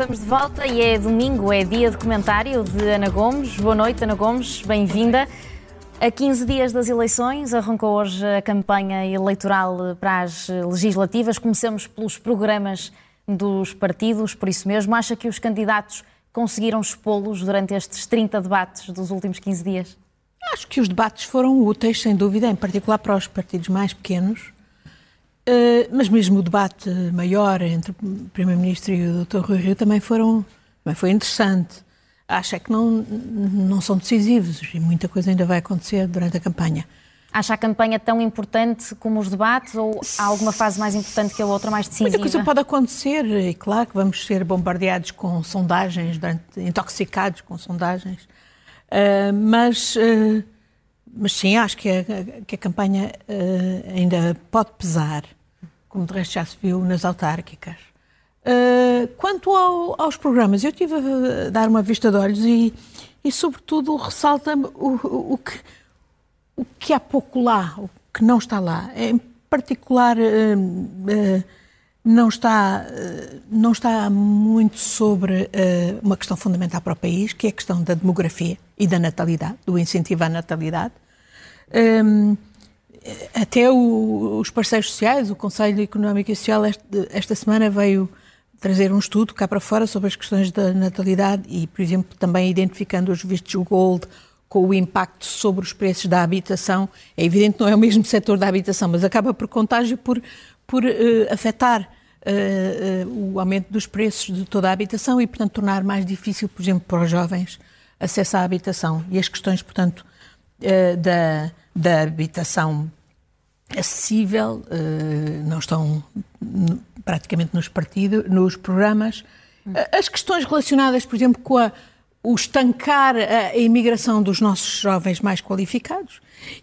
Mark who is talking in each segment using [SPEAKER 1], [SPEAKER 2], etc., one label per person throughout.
[SPEAKER 1] estamos de volta e é domingo, é dia de comentário de Ana Gomes. Boa noite, Ana Gomes, bem-vinda. A 15 dias das eleições, arrancou hoje a campanha eleitoral para as legislativas. Comecemos pelos programas dos partidos, por isso mesmo. Acha que os candidatos conseguiram expô-los durante estes 30 debates dos últimos 15 dias?
[SPEAKER 2] Acho que os debates foram úteis, sem dúvida, em particular para os partidos mais pequenos eh, mas mesmo o debate maior entre o Primeiro-Ministro e o Dr. Rui Rio também, foram, também foi interessante. Acho é que não, não são decisivos e muita coisa ainda vai acontecer durante a campanha.
[SPEAKER 1] Acha a campanha tão importante como os debates ou há alguma fase mais importante que a outra, mais decisiva?
[SPEAKER 2] Muita coisa pode acontecer e claro que vamos ser bombardeados com sondagens, intoxicados com sondagens, uh, mas, uh, mas sim, acho que a, que a campanha ainda pode pesar como de resto já se viu nas autárquicas. Uh, quanto ao, aos programas, eu tive a dar uma vista de olhos e, e sobretudo, ressalta-me o, o, que, o que há pouco lá, o que não está lá. Em particular, uh, uh, não, está, não está muito sobre uma questão fundamental para o país, que é a questão da demografia e da natalidade, do incentivo à natalidade até o, os parceiros sociais, o Conselho Económico e Social, esta, esta semana veio trazer um estudo cá para fora sobre as questões da natalidade e, por exemplo, também identificando os vistos Gold com o impacto sobre os preços da habitação. É evidente que não é o mesmo setor da habitação, mas acaba por contágio por, por uh, afetar uh, uh, o aumento dos preços de toda a habitação e, portanto, tornar mais difícil, por exemplo, para os jovens acesso à habitação. E as questões, portanto, da, da habitação acessível, uh, não estão praticamente nos partidos, nos programas. As questões relacionadas, por exemplo, com a, o estancar a, imigração dos nossos jovens mais qualificados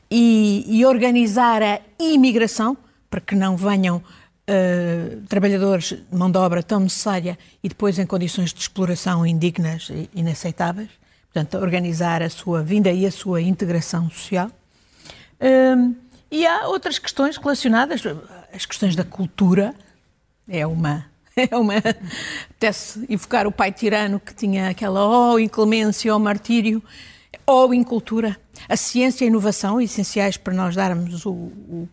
[SPEAKER 2] e, e organizar a imigração para que não venham uh, trabalhadores de mão de obra tão necessária e depois em condições de exploração indignas e inaceitáveis. Portanto, organizar a sua vinda e a sua integração social. Uh, e há outras questões relacionadas, as questões da cultura, é uma. É uma. Até-se evocar o pai tirano que tinha aquela oh inclemência, oh martírio, oh incultura. A ciência e a inovação, essenciais para nós darmos o, o,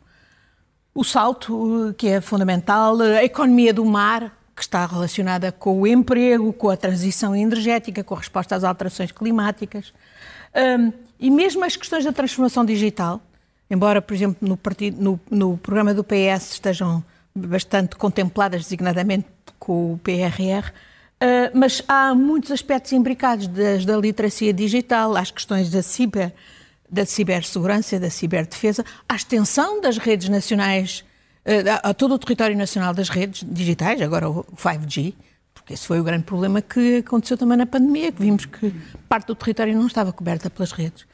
[SPEAKER 2] o salto, que é fundamental. A economia do mar, que está relacionada com o emprego, com a transição energética, com a resposta às alterações climáticas. Um, e mesmo as questões da transformação digital, embora, por exemplo, no, partido, no, no programa do PS estejam bastante contempladas designadamente com o PRR, uh, eh, mas há muitos aspectos imbricados, desde a literacia digital às questões da ciber, da cibersegurança, da ciberdefesa, à extensão das redes nacionais, uh, a todo o território nacional das redes digitais, agora o 5G, porque esse foi o grande problema que aconteceu também na pandemia, que vimos que parte do território não estava coberta pelas redes.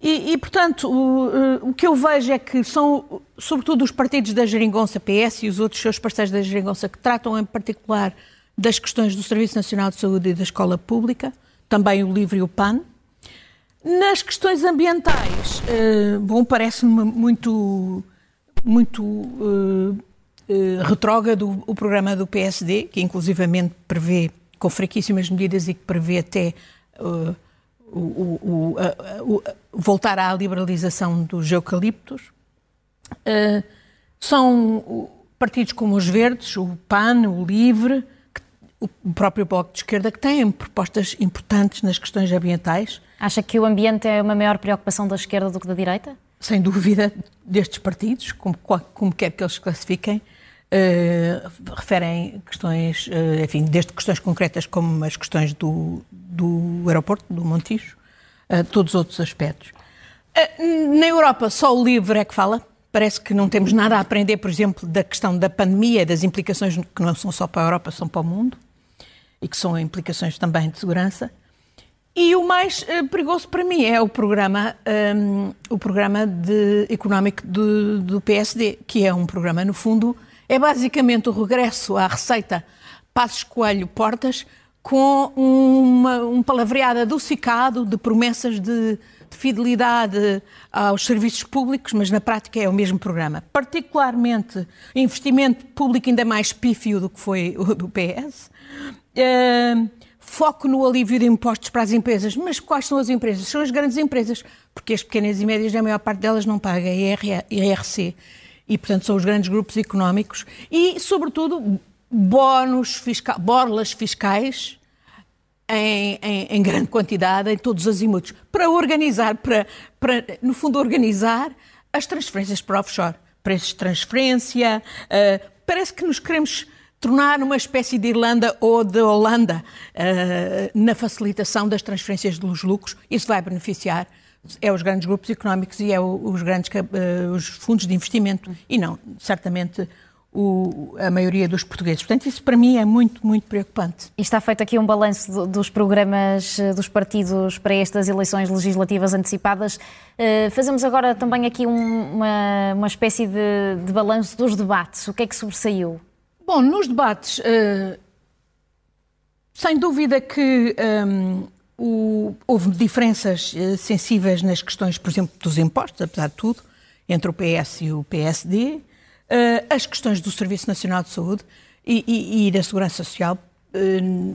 [SPEAKER 2] E, e, portanto, o, eh, o, que eu vejo é que são, sobretudo, os partidos da Geringonça, PS e os outros seus parceiros da Geringonça, que tratam em particular das questões do Serviço Nacional de Saúde e da escola pública, também o LIVRE e o PAN. Nas questões ambientais, uh, bom, parece-me muito, muito uh, uh, retrógrado o programa do PSD, que inclusivamente prevê, com fraquíssimas medidas e que prevê até o, o, o, voltar à liberalização dos eucaliptos. Uh, são partidos como os Verdes, o PAN, o LIVRE, o próprio Bloco de Esquerda, que têm propostas importantes nas questões ambientais.
[SPEAKER 1] Acha que o ambiente é uma maior preocupação da esquerda do que da direita?
[SPEAKER 2] Sem dúvida, destes partidos, como, como quer que eles se classifiquem. Uh, referem questões, uh, enfim, desde questões concretas como as questões do, do aeroporto, do Montijo, uh, todos os outros aspectos. na Europa, só o livro é que fala. Parece que não temos nada a aprender, por exemplo, da questão da pandemia, das implicações que não são só para a Europa, são para o mundo, e que são implicações também de segurança. E o mais perigoso para mim é o programa, um, o programa de, económico do, do PSD, que é um programa, no fundo, é basicamente o regresso à receita Passos Coelho Portas com uma, um palavreado adocicado de promessas de, de, fidelidade aos serviços públicos, mas na prática é o mesmo programa. Particularmente investimento público ainda mais pífio do que foi o do PS Uh, foco no alívio de impostos para as empresas. Mas quais são as empresas? São as grandes empresas, porque as pequenas e médias, a maior parte delas não paga IRC. E, portanto, são os grandes grupos económicos. E, sobretudo, bónus fiscal, borlas fiscais em, em, em, grande quantidade, em todos os azimutos, para organizar, para, para, no fundo, organizar as transferências para offshore. Preços de transferência, uh, parece que nos queremos tornar uma espécie de Irlanda ou de Holanda uh, na facilitação das transferências dos lucros. Isso vai beneficiar é os grandes grupos económicos e é os grandes uh, os fundos de investimento e não, certamente, o, a maioria dos portugueses. Portanto, isso para mim é muito, muito preocupante.
[SPEAKER 1] E está feito aqui um balanço dos programas eh, dos partidos para estas eleições legislativas antecipadas. Uh, fazemos agora também aqui um, uma, uma espécie de, de balanço dos debates. O que é que sobressaiu?
[SPEAKER 2] Bom, nos debates, uh, sem dúvida que um, ehm, o, houve diferenças uh, sensíveis nas questões, por exemplo, dos impostos, apesar de tudo, entre o PS e o PSD, uh, as questões do Serviço Nacional de Saúde e, e, e da Segurança Social.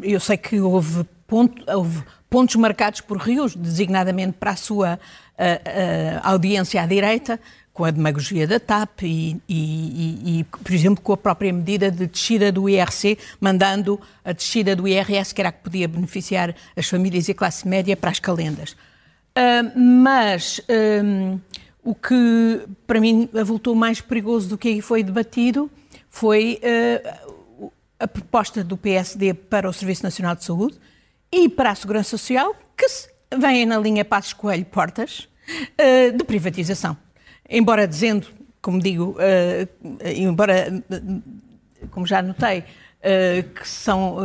[SPEAKER 2] eu sei que houve, ponto, houve, pontos marcados por Rios, designadamente para a sua audiência à direita, com a demagogia da TAP e, e, e, por exemplo, com a própria medida de descida do IRC, mandando a descida do IRS, que era a que podia beneficiar as famílias e a classe média, para as calendas. Uh, mas o que para mim avultou mais perigoso do que aí foi debatido foi uh, a proposta do PSD para o Serviço Nacional de Saúde e para a Segurança Social, que vem na linha Passos Coelho Portas, uh, de privatização embora dizendo, como digo, uh, embora, como já notei, uh, que são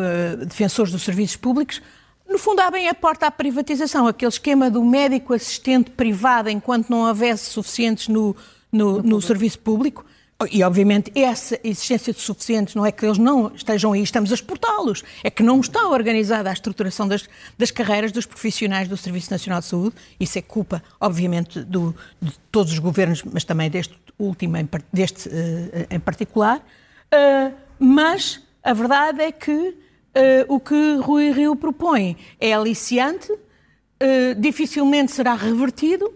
[SPEAKER 2] defensores dos serviços públicos, no fundo abrem a porta à privatização, aquele esquema do médico assistente privado enquanto não houvesse suficientes no, no, no serviço público. E, obviamente, essa existência de suficientes não é que eles não estejam aí, estamos a exportá-los. É que não está organizada a estruturação das, das carreiras dos profissionais do Serviço Nacional de Saúde. Isso é culpa, obviamente, do, de todos os governos, mas também deste último, deste uh, em particular. Uh, mas a verdade é que uh, o que Rui Rio propõe é aliciante, dificilmente será revertido,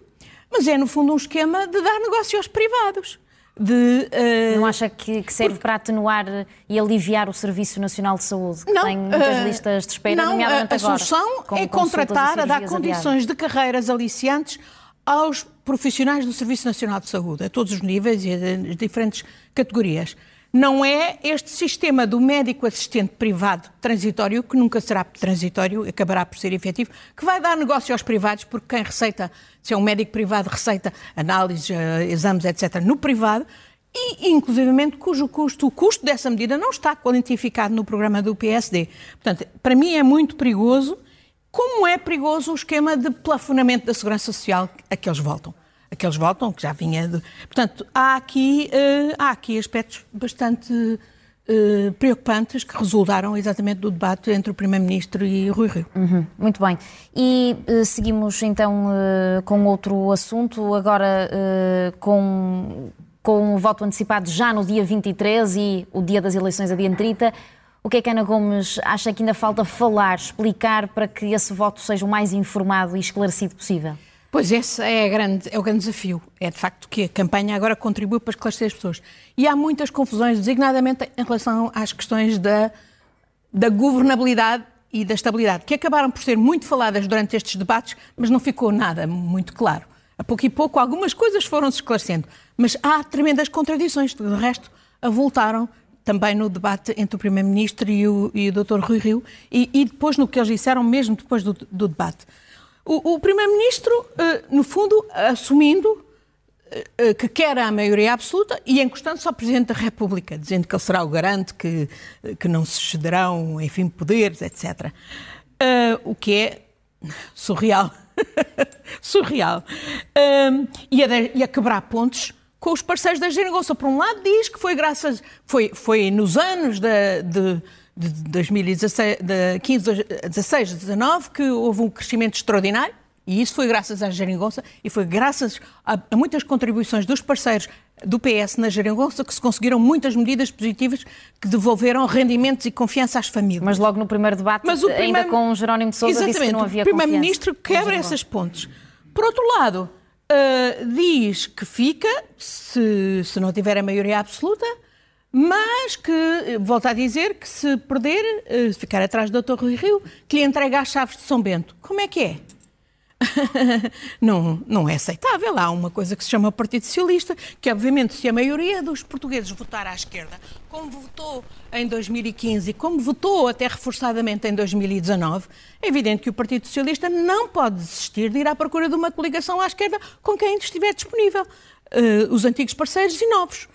[SPEAKER 2] mas é, no fundo, um esquema de dar negócio aos privados de.
[SPEAKER 1] Uh, não acha que, que serve porque... para atenuar e aliviar o Serviço Nacional de Saúde? Que
[SPEAKER 2] não,
[SPEAKER 1] tem muitas uh, listas de espera,
[SPEAKER 2] não,
[SPEAKER 1] nomeadamente
[SPEAKER 2] a,
[SPEAKER 1] a
[SPEAKER 2] solução é contratar, a dar condições de carreiras aliciantes aos profissionais do Serviço Nacional de Saúde, a todos os níveis e as diferentes categorias. Não é este sistema do médico assistente privado transitório, que nunca será transitório, acabará por ser efetivo, que vai dar negócio aos privados, porque quem receita, se é um médico privado, receita análises, eh, exames, etc., no privado, e inclusivamente cujo custo, o custo dessa medida não está quantificado no programa do PSD. Portanto, para mim é muito perigoso, como é perigoso o esquema de plafonamento da segurança social a que eles voltam aqueles votam, que já vinha de... Portanto, há aqui, uh, há aqui aspectos bastante uh, preocupantes que resultaram exatamente do debate entre o Primeiro-Ministro e Rui Rio.
[SPEAKER 1] Uhum, muito bem. E uh, seguimos então com outro assunto, agora com, com o voto antecipado já no dia 23 e o dia das eleições a dia 30. O que é que Ana Gomes acha que ainda falta falar, explicar para que esse voto seja o mais informado e esclarecido possível?
[SPEAKER 2] Pois esse é, grande, é o grande desafio. É de facto que a campanha agora contribui para esclarecer as pessoas. E há muitas confusões, designadamente em relação às questões da, da governabilidade e da estabilidade, que acabaram por ser muito faladas durante estes debates, mas não ficou nada muito claro. A pouco e pouco algumas coisas foram-se esclarecendo, mas há tremendas contradições. De resto, avultaram também no debate entre o Primeiro-Ministro e o, e o Dr. Rui Rio e, e, depois no que eles disseram mesmo depois do, do debate. O, o Primeiro-Ministro, uh, no fundo, assumindo uh, que quer a maioria absoluta e encostando-se ao Presidente da República, dizendo que ele será o garante, que, que não se cederão, enfim, poderes, etc. o que é surreal. surreal. e, a e a quebrar pontos com os parceiros da geringonça. Por um lado, diz que foi graças. Foi, foi nos anos de de 2016, de 15 a 16, 19, que houve um crescimento extraordinário, E isso foi graças à geringonça e foi graças a, a, muitas contribuições dos parceiros do PS na geringonça que se conseguiram muitas medidas positivas que devolveram rendimentos e confiança às famílias.
[SPEAKER 1] Mas logo no primeiro debate, Mas o primeiro, ainda com Jerónimo de Sousa, disse que não havia
[SPEAKER 2] o Primeiro-Ministro quebra essas pontes. Por outro lado, uh, diz que fica, se, se não tiver a maioria absoluta, mas que, volta a dizer, que se perder, uh, ficar atrás do Dr. Rui Rio, que lhe entrega as chaves de São Bento. Como é que é? não, não é aceitável. Há uma coisa que se chama Partido Socialista, que obviamente se a maioria dos portugueses votar à esquerda, como votou em 2015 e como votou até reforçadamente em 2019, é evidente que o Partido Socialista não pode desistir de ir à procura de uma coligação à esquerda com quem estiver disponível. Uh, os antigos parceiros e novos.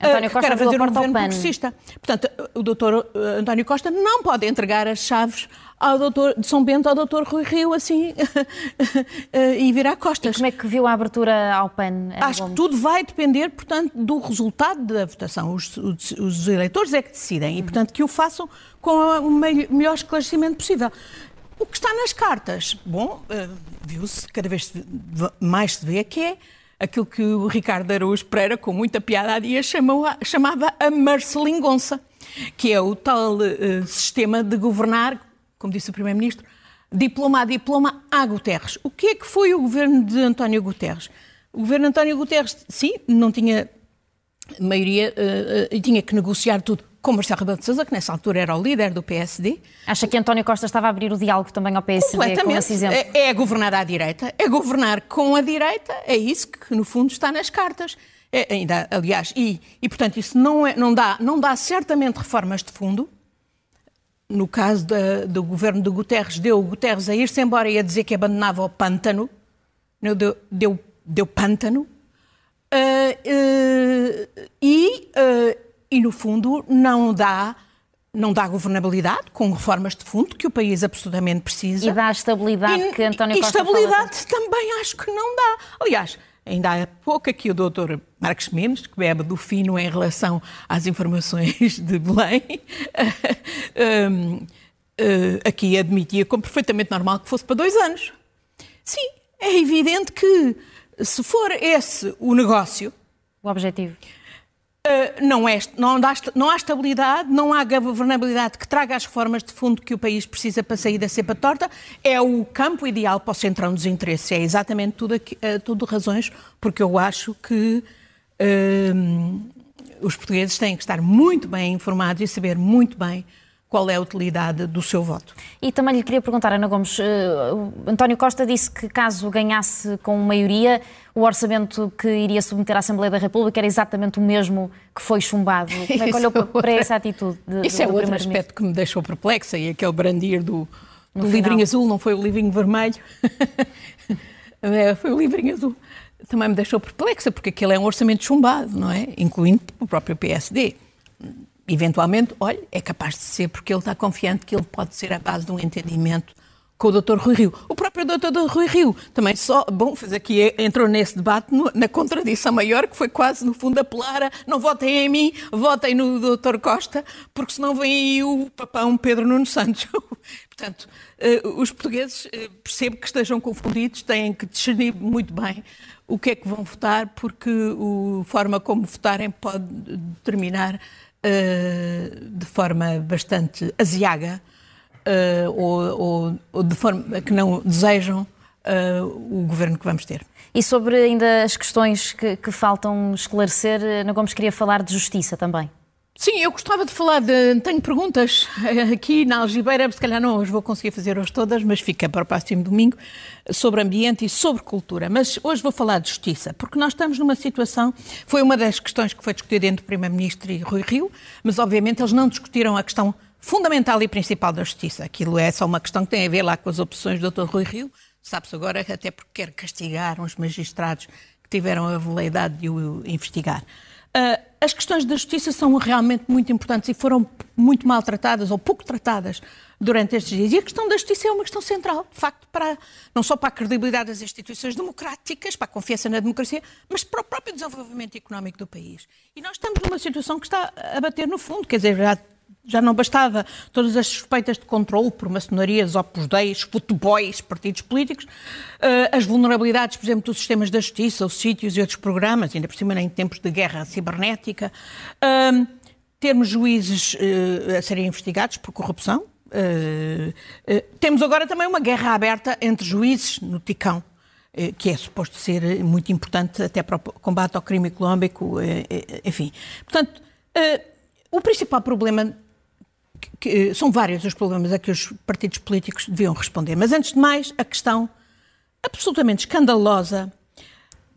[SPEAKER 1] António Costa
[SPEAKER 2] quer fazer um governo progressista. Portanto, o doutor eh, António Costa não pode entregar as chaves ao doutor, de São Bento ao doutor Rui Rio assim eh, e virar costas.
[SPEAKER 1] E como é que viu a abertura ao PAN?
[SPEAKER 2] Acho que tudo vai depender, portanto, do resultado da votação. Os, os, os eleitores é que decidem e, portanto, que o façam com o melhor esclarecimento possível. O que está nas cartas, bom, viu-se, cada vez mais se vê que é aquilo que o Ricardo Araújo Pereira, com muita piada há dias, chamava a Marcelingonça, que é o tal uh, sistema de governar, como disse o Primeiro-Ministro, diploma a diploma a Guterres. O que é que foi o governo de António Guterres? O governo de António Guterres, sim, não tinha maioria uh, uh, e tinha que negociar tudo com Marcelo Rebelo de Sousa, que nessa altura era o líder do PSD.
[SPEAKER 1] Acha que António Costa estava a abrir o diálogo também ao PSD com esse exemplo?
[SPEAKER 2] É, é governar à direita, é governar com a direita, é isso que no fundo está nas cartas. É, ainda, aliás, e, e portanto isso não, é, não, dá, não dá certamente reformas de fundo. No caso da, do governo de Guterres, deu o Guterres a ir-se embora e a dizer que abandonava o pântano. Deu, deu, deu pântano. Uh, uh, e uh, e, no fundo, não dá não dá governabilidade, com reformas de fundo que o país absolutamente precisa.
[SPEAKER 1] E dá estabilidade e, que António Costa
[SPEAKER 2] E estabilidade também acho que não dá. Aliás, ainda há pouco aqui o doutor Marcos Mendes, que bebe do fino em relação às informações de Belém, um, uh, aqui admitia como perfeitamente normal que fosse para dois anos. Sim, é evidente que se for esse o negócio...
[SPEAKER 1] O objetivo
[SPEAKER 2] Uh, não, é, não, dá, não há estabilidade, não há governabilidade que traga as reformas de fundo que o país precisa para sair da cepa torta. É o campo ideal para o centrão dos interesses. É exatamente tudo, aqui, uh, tudo razões, porque eu acho que uh, os portugueses têm que estar muito bem informados e saber muito bem qual é a utilidade do seu voto.
[SPEAKER 1] E também lhe queria perguntar, Ana Gomes, uh, António Costa disse que caso ganhasse com maioria, o orçamento que iria submeter à Assembleia da República era exatamente o mesmo que foi chumbado. Como é que olhou é para essa atitude?
[SPEAKER 2] De, Isso é outro aspecto que me deixou perplexa e aquele brandir do, do livrinho azul, não foi o livrinho vermelho, é, foi o livrinho azul. Também me deixou perplexa, porque aquele é um orçamento chumbado, não é? Incluindo o próprio PSD eventualmente, olha, é capaz de ser porque ele está confiante que ele pode ser a base de um entendimento com o Dr. Rui Rio. O próprio Dr. Rui Rio também só, bom, fez aqui, entrou nesse debate na contradição maior, que foi quase, no fundo, apelar a não votem em mim, votem no Dr. Costa, porque senão vem aí o papão Pedro Nuno Santos. Portanto, uh, os portugueses, uh, percebo que estejam confundidos, têm que discernir muito bem o que é que vão votar, porque a forma como votarem pode determinar uh, de forma bastante aziaga uh, ou, ou, ou, de forma que não desejam uh, o governo que vamos ter.
[SPEAKER 1] E sobre ainda as questões que, que faltam esclarecer, Ana Gomes queria falar de justiça também.
[SPEAKER 2] Sim, eu gostava de falar de. Tenho perguntas aqui na Algibeira, se calhar não as vou conseguir fazer hoje todas, mas fica para o próximo domingo, sobre ambiente e sobre cultura. Mas hoje vou falar de justiça, porque nós estamos numa situação. Foi uma das questões que foi discutida entre o Primeiro-Ministro e Rui Rio, mas obviamente eles não discutiram a questão fundamental e principal da justiça. Aquilo é só uma questão que tem a ver lá com as opções do Dr. Rui Rio. Sabe-se agora até porque quer castigar uns magistrados que tiveram a veleidade de o investigar. Uh, as questões da justiça são realmente muito importantes e foram muito maltratadas ou pouco tratadas durante estes dias. E a questão da justiça é uma questão central, de facto, para, não só para a credibilidade das instituições democráticas, para a confiança na democracia, mas para o próprio desenvolvimento económico do país. E nós estamos numa situação que está a bater no fundo, quer dizer, já Já não bastava todas as suspeitas de controle por maçonarias, opus deis, futebois, partidos políticos, uh, as vulnerabilidades, por exemplo, dos sistemas da justiça, os sítios e outros programas, ainda por cima em tempos de guerra cibernética, uh, termos juízes uh, a serem investigados por corrupção. temos agora também uma guerra aberta entre juízes no Ticão que é suposto ser muito importante até para o combate ao crime económico, enfim. Portanto, o principal problema que, são vários os problemas a que os partidos políticos deviam responder. Mas, antes de mais, a questão absolutamente escandalosa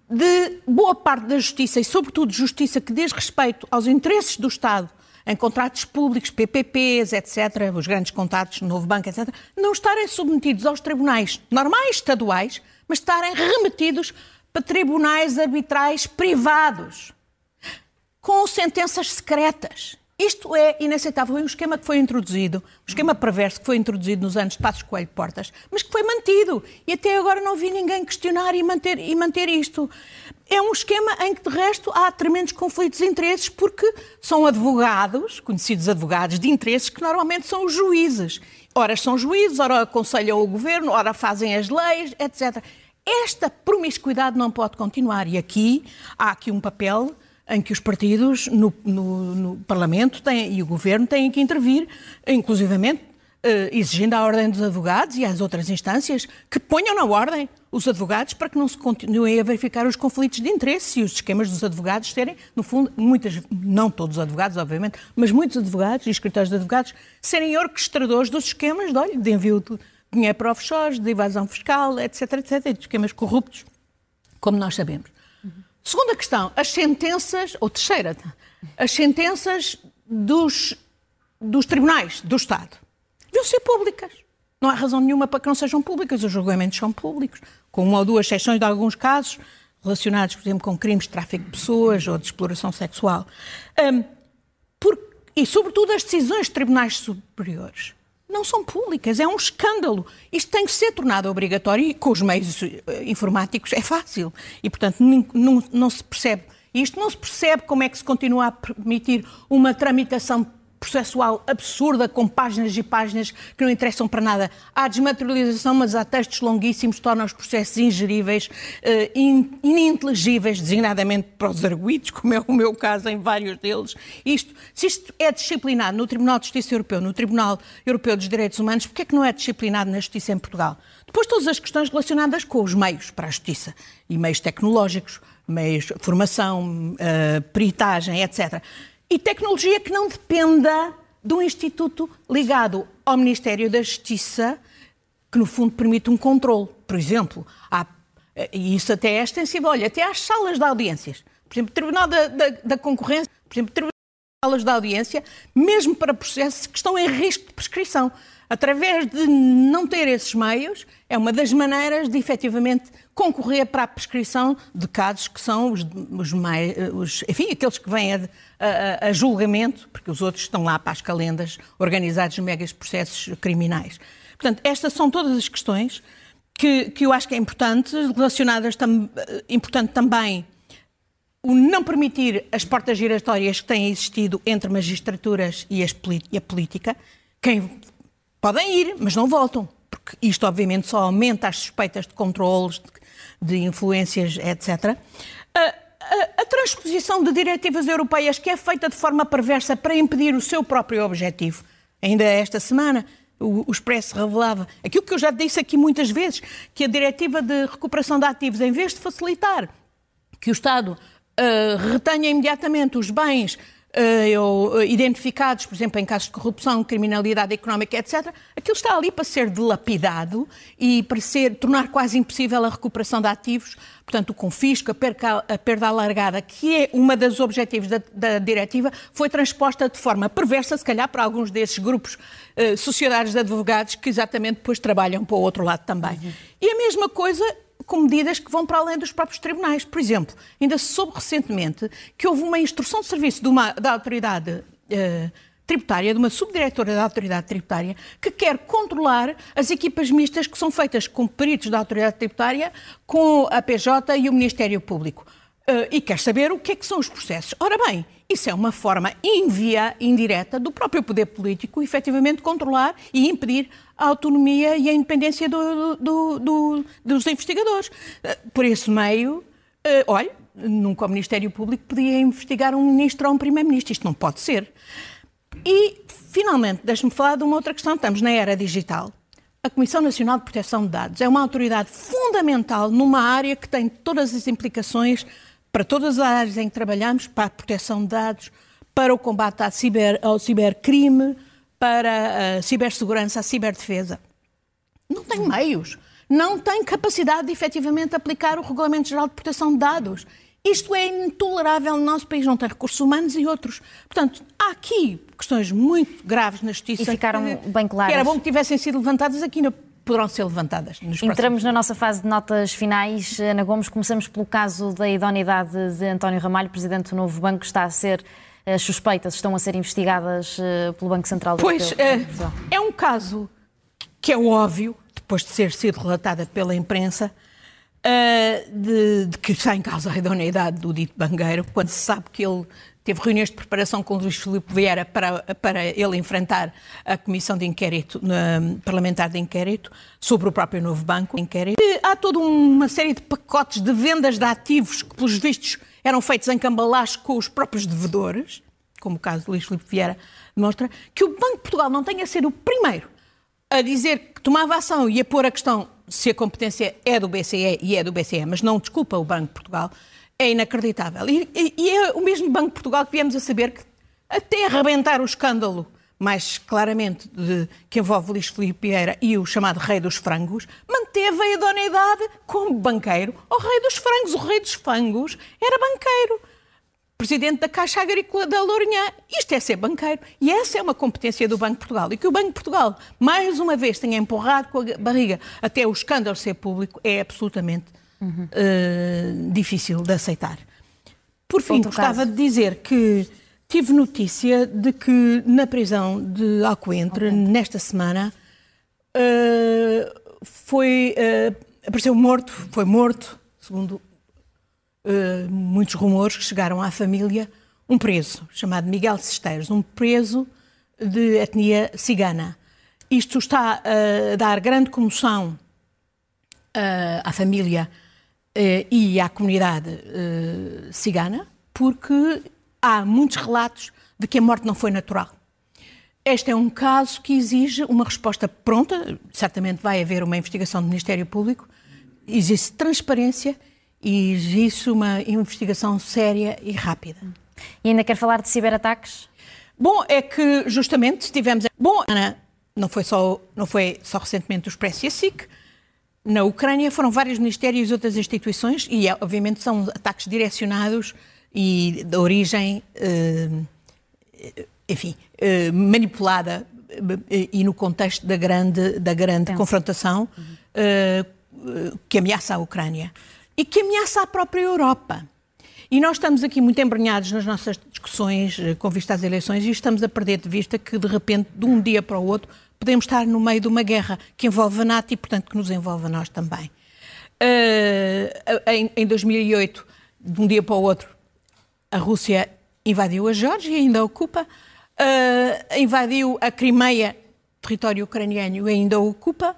[SPEAKER 2] de boa parte da justiça, e sobretudo justiça que diz respeito aos interesses do Estado em contratos públicos, PPPs, etc., os grandes contratos, Novo Banco, etc., não estarem submetidos aos tribunais normais, estaduais, mas estarem remetidos para tribunais arbitrais privados, com sentenças secretas. Isto é inaceitável. Foi um esquema que foi introduzido, um esquema perverso que foi introduzido nos anos de Passos Coelho Portas, mas que foi mantido. E até agora não vi ninguém questionar e manter, e manter isto. É um esquema em que, de resto, há tremendos conflitos de interesses, porque são advogados, conhecidos advogados de interesses, que normalmente são os juízes. Ora são juízes, ora aconselham o governo, ora fazem as leis, etc. Esta promiscuidade não pode continuar. E aqui há aqui um papel em que os partidos no, no, no Parlamento têm, e o Governo têm que intervir, inclusivamente eh, exigindo à Ordem dos Advogados e às outras instâncias que ponham na ordem os advogados para que não se continuem a verificar os conflitos de interesse e os esquemas dos advogados serem, no fundo, muitas, não todos os advogados, obviamente, mas muitos advogados e escritórios de advogados serem orquestradores dos esquemas de, olha, de envio de dinheiro para offshores, de evasão fiscal, etc, etc, de esquemas corruptos, como nós sabemos. Segunda questão, as sentenças, ou terceira, as sentenças dos, dos tribunais do Estado deviam ser públicas. Não há razão nenhuma para que não sejam públicas. Os julgamentos são públicos, com uma ou duas exceções de alguns casos relacionados, por exemplo, com crimes de tráfico de pessoas ou de exploração sexual. Um, por, e, sobretudo, as decisões de tribunais superiores não são públicas. É um escândalo. Isto tem que ser tornado obrigatório e com os meios eh, informáticos é fácil. E, portanto, não, não se percebe. Isto não se percebe como é que se continua a permitir uma tramitação processual absurda, com páginas e páginas que não interessam para nada. Há desmaterialização, mas há textos longuíssimos que tornam os processos ingeríveis, uh, ininteligíveis, designadamente para os arguídos, como é o meu caso em vários deles. Isto, se isto é disciplinado no Tribunal de Justiça Europeu, no Tribunal Europeu dos Direitos Humanos, porquê é que não é disciplinado na Justiça em Portugal? Depois todas as questões relacionadas com os meios para a Justiça, e meios tecnológicos, meios, formação, uh, peritagem, etc e tecnologia que não dependa de um instituto ligado ao Ministério da Justiça, que no fundo permite um controle. Por exemplo, há, e isso até é extensível, olha, até às salas de audiências. Por exemplo, Tribunal da, da, da Concorrência, por exemplo, Tribunal de salas de audiência, mesmo para processos que estão em risco de prescrição através de não ter esses meios, é uma das maneiras de efetivamente concorrer para a prescrição de casos que são os, os mais, os, enfim, aqueles que vêm a, a, a, julgamento, porque os outros estão lá para as calendas organizados megas processos criminais. Portanto, estas são todas as questões que, que eu acho que é importante, relacionadas tam, importante também o não permitir as portas giratórias que têm existido entre magistraturas e, as, e a política. Quem Podem ir, mas não voltam, porque isto obviamente só aumenta as suspeitas de controles, de, de influências, etc. A, transposição de diretivas europeias que é feita de forma perversa para impedir o seu próprio objetivo. Ainda esta semana o, o Expresso revelava aquilo que eu já disse aqui muitas vezes, que a diretiva de recuperação de ativos, em vez de facilitar que o Estado uh, retenha imediatamente os bens uh, identificados, por exemplo, em casos de corrupção, criminalidade económica, etc., aquilo está ali para ser dilapidado e para ser, tornar quase impossível a recuperação de ativos, portanto, o confisco, a perda, a perda alargada, que é uma dos objetivos da, da, diretiva, foi transposta de forma perversa, se calhar, para alguns desses grupos uh, sociedades de advogados que exatamente depois trabalham para o outro lado também. Uhum. E a mesma coisa com medidas que vão para além dos próprios tribunais. Por exemplo, ainda se soube recentemente que houve uma instrução de serviço de uma, da autoridade eh, tributária, de uma subdiretora da autoridade tributária, que quer controlar as equipas mistas que são feitas com peritos da autoridade tributária, com a PJ e o Ministério Público. E quer saber o que é que são os processos. Ora bem, isso é uma forma invia, indireta do próprio poder político efetivamente controlar e impedir a autonomia e a independência do, do, do, dos investigadores. Por esse meio, olha, nunca o Ministério Público podia investigar um ministro ou um primeiro-ministro. Isto não pode ser. E, finalmente, deixe-me falar de uma outra questão. Estamos na era digital. A Comissão Nacional de Proteção de Dados é uma autoridade fundamental numa área que tem todas as implicações para todas as áreas em que trabalhamos, para a proteção de dados, para o combate ao, ciber, ao cibercrime, para a cibersegurança, a ciberdefesa. Não tem meios, não tem capacidade de efetivamente aplicar o Regulamento Geral de Proteção de Dados. Isto é intolerável no nosso país, não tem recursos humanos e outros. Portanto, há aqui questões muito graves na justiça.
[SPEAKER 1] E ficaram
[SPEAKER 2] que,
[SPEAKER 1] bem claras.
[SPEAKER 2] Que era bom que tivessem sido levantadas aqui no poderão ser levantadas. Nos
[SPEAKER 1] Entramos
[SPEAKER 2] próximos...
[SPEAKER 1] na nossa fase de notas finais. Ana Gomes, começamos pelo caso da idoneidade de António Ramalho, presidente do Novo Banco, está a ser as suspeitas estão a ser investigadas eh, pelo Banco Central do
[SPEAKER 2] Pois, é, é um caso que é óbvio, depois de ser sido relatada pela imprensa, de, de, que está em causa a idoneidade do dito bangueiro, quando se sabe que ele teve reuniões de preparação com o Luís Filipe Vieira para, para ele enfrentar a comissão de inquérito, parlamentar de inquérito, sobre o próprio novo banco. Inquérito. E há toda uma série de pacotes de vendas de ativos que, pelos vistos, eram feitos em cambalacho com os próprios devedores, como o caso de Luís Filipe Vieira demonstra, que o Banco de Portugal não tenha sido o primeiro a dizer que tomava ação e a pôr a questão se a competência é do BCE e é do BCE, mas não desculpa o Banco de Portugal, é inacreditável. E, e, e é o mesmo Banco de Portugal que viemos a saber que, até arrebentar o escândalo mais claramente de, que envolve Luís Filipe Vieira e o chamado Rei dos Frangos, manteve a idoneidade como banqueiro ao Rei dos Frangos. O Rei dos Frangos era banqueiro presidente da Caixa Agrícola da Lourinhã. Isto é ser banqueiro. E essa é uma competência do Banco de Portugal. E que o Banco de Portugal, mais uma vez, tenha empurrado com a barriga até o escândalo ser público é absolutamente uhum. uh, difícil de aceitar. Por fim, Outro gostava caso. de dizer que tive notícia de que na prisão de Alcoentre, nesta semana, uh, foi, uh, apareceu morto, foi morto, segundo muitos rumores que chegaram à família, um preso chamado Miguel Cesteiros, um preso de etnia cigana. Isto está a dar grande comoção à família e à comunidade cigana, porque há muitos relatos de que a morte não foi natural. Este é um caso que exige uma resposta pronta, certamente vai haver uma investigação do Ministério Público, existe transparência e existe uma investigação séria e rápida.
[SPEAKER 1] E ainda quer falar de ciberataques?
[SPEAKER 2] Bom, é que justamente tivemos. Bom, Ana, não foi só, não foi só recentemente o Expresso e a SIC. Na Ucrânia foram vários ministérios e outras instituições, e obviamente são ataques direcionados e de origem, eh, enfim, eh, manipulada eh, e no contexto da grande, da grande confrontação que ameaça a Ucrânia e que ameaça a própria Europa. E nós estamos aqui muito embrenhados nas nossas discussões com vista às eleições e estamos a perder de vista que, de repente, de um dia para o outro, podemos estar no meio de uma guerra que envolve a NATO e, portanto, que nos envolve a nós também. Uh, em, em 2008, de um dia para o outro, a Rússia invadiu a Geórgia e ainda ocupa, uh, invadiu a Crimeia, território ucraniano, e ainda ocupa.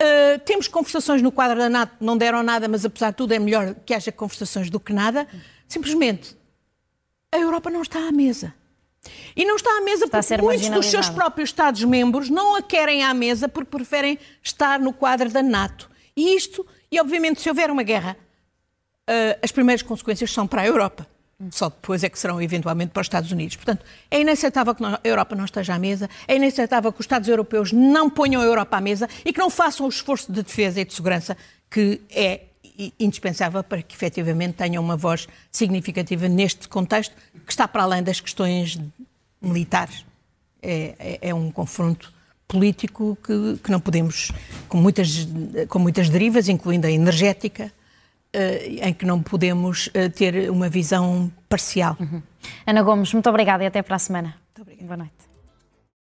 [SPEAKER 2] Uh, temos conversações no quadro da NATO, não deram nada, mas apesar de tudo é melhor que haja conversações do que nada. Simplesmente, a Europa não está à mesa. E não está à mesa está porque muitos dos seus próprios Estados-membros não a querem à mesa porque preferem estar no quadro da NATO. E isto, e obviamente, se houver uma guerra, uh, as primeiras consequências são para a Europa. Só depois é que serão eventualmente para os Estados Unidos. Portanto, é inaceitável que a Europa não esteja à mesa, é inaceitável que os Estados europeus não ponham a Europa à mesa e que não façam o esforço de defesa e de segurança que é indispensável para que efetivamente tenham uma voz significativa neste contexto que está para além das questões militares. É, é, é um confronto político que, que, não podemos, com muitas, com muitas derivas, incluindo a energética, Uh, em que não podemos uh, ter uma visão parcial. Uhum.
[SPEAKER 1] Ana Gomes, muito obrigada e até para a semana. Boa noite.